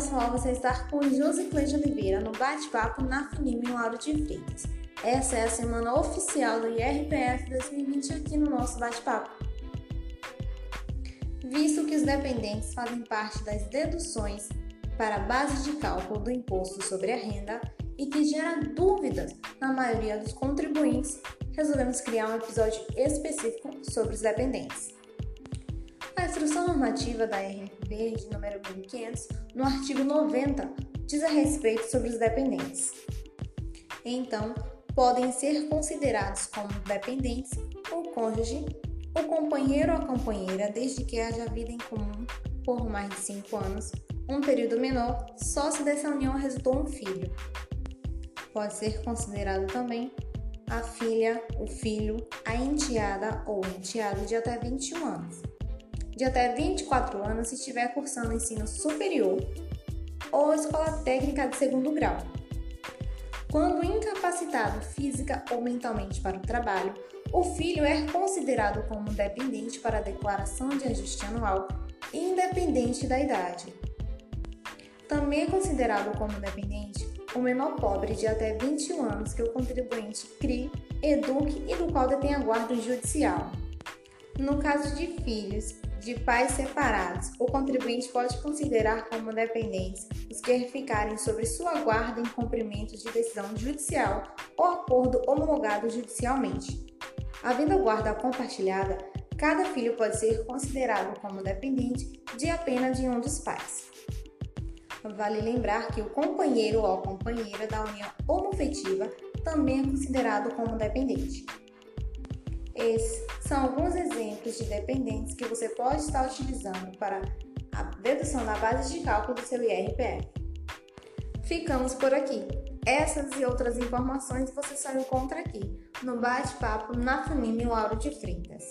pessoal, você está com Josiclê de Oliveira no bate-papo na Funime Lauro de Freitas. Essa é a semana oficial do IRPF 2020 aqui no nosso bate-papo. Visto que os dependentes fazem parte das deduções para a base de cálculo do imposto sobre a renda e que gera dúvidas na maioria dos contribuintes, resolvemos criar um episódio específico sobre os dependentes. Instrução normativa da RNB de número 1500, no artigo 90, diz a respeito sobre os dependentes. Então, podem ser considerados como dependentes o cônjuge, o companheiro ou a companheira, desde que haja vida em comum por mais de 5 anos, um período menor, só se dessa união resultou um filho. Pode ser considerado também a filha, o filho, a enteada ou enteado de até 21 anos de até 24 anos se estiver cursando ensino superior ou escola técnica de segundo grau. Quando incapacitado física ou mentalmente para o trabalho, o filho é considerado como dependente para a declaração de ajuste anual, independente da idade. Também é considerado como dependente o menor pobre de até 21 anos que o contribuinte crie, eduque e do qual detém a guarda judicial. No caso de filhos de pais separados, o contribuinte pode considerar como dependentes os que ficarem sobre sua guarda em cumprimento de decisão judicial ou acordo homologado judicialmente. Havendo guarda compartilhada, cada filho pode ser considerado como dependente de apenas de um dos pais. Vale lembrar que o companheiro ou companheira da união homofetiva também é considerado como dependente. Esses são alguns exemplos de dependentes que você pode estar utilizando para a dedução da base de cálculo do seu IRPF. Ficamos por aqui. Essas e outras informações você só encontra aqui no bate-papo na Funime Lauro de Freitas.